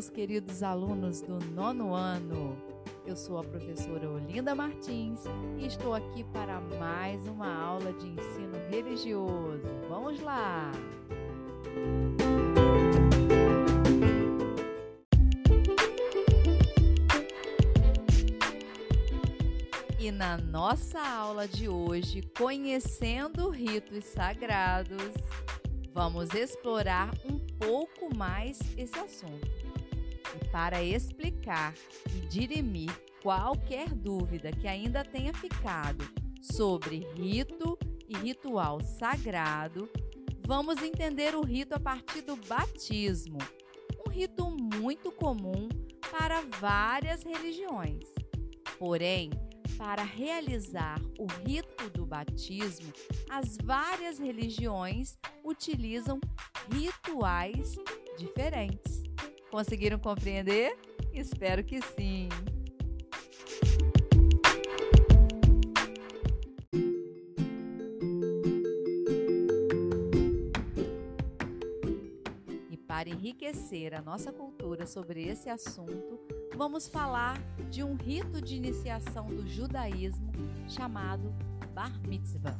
meus queridos alunos do nono ano. Eu sou a professora Olinda Martins e estou aqui para mais uma aula de ensino religioso. Vamos lá! E na nossa aula de hoje, conhecendo ritos sagrados, vamos explorar um pouco mais esse assunto. E para explicar e dirimir qualquer dúvida que ainda tenha ficado sobre rito e ritual sagrado, vamos entender o rito a partir do batismo, um rito muito comum para várias religiões. Porém, para realizar o rito do batismo, as várias religiões utilizam rituais diferentes. Conseguiram compreender? Espero que sim! E para enriquecer a nossa cultura sobre esse assunto, vamos falar de um rito de iniciação do judaísmo chamado Bar Mitzvah.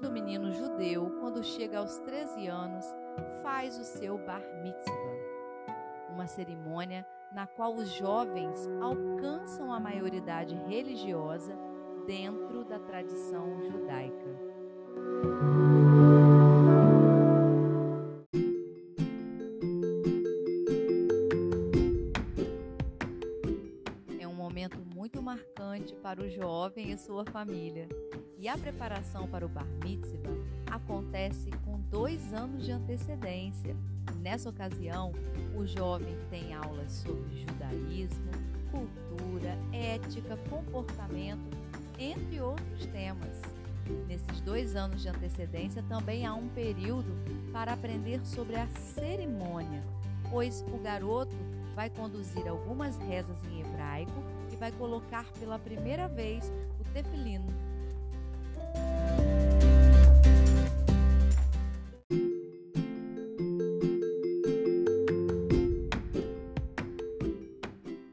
Todo menino judeu, quando chega aos 13 anos, faz o seu Bar Mitzvah, uma cerimônia na qual os jovens alcançam a maioridade religiosa dentro da tradição judaica. Momento muito marcante para o jovem e sua família. E a preparação para o Bar Mitzvah acontece com dois anos de antecedência. Nessa ocasião, o jovem tem aulas sobre judaísmo, cultura, ética, comportamento, entre outros temas. Nesses dois anos de antecedência, também há um período para aprender sobre a cerimônia, pois o garoto vai conduzir algumas rezas em hebraico e vai colocar pela primeira vez o tefilino.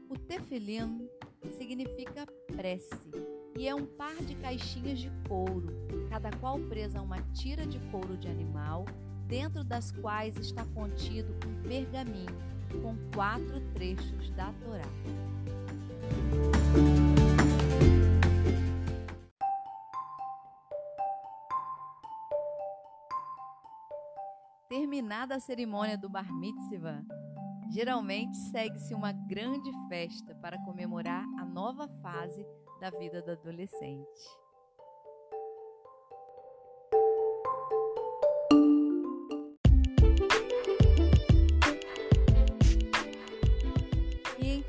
O tefilino significa prece e é um par de caixinhas de couro, cada qual presa a uma tira de couro de animal, dentro das quais está contido um pergaminho com quatro trechos da Torá. Terminada a cerimônia do Bar Mitzvah, geralmente segue-se uma grande festa para comemorar a nova fase da vida do adolescente.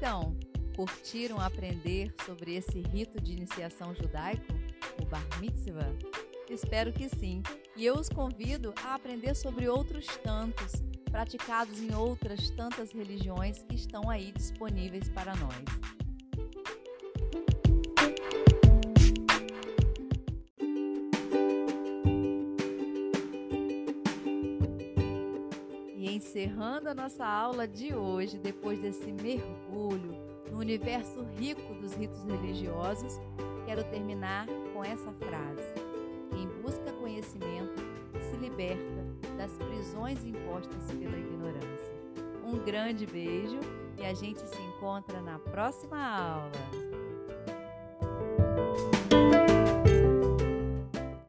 Então, curtiram aprender sobre esse rito de iniciação judaico, o Bar Mitzvah? Espero que sim. E eu os convido a aprender sobre outros tantos, praticados em outras tantas religiões que estão aí disponíveis para nós. Encerrando a nossa aula de hoje, depois desse mergulho no universo rico dos ritos religiosos, quero terminar com essa frase: Quem busca conhecimento se liberta das prisões impostas pela ignorância. Um grande beijo e a gente se encontra na próxima aula.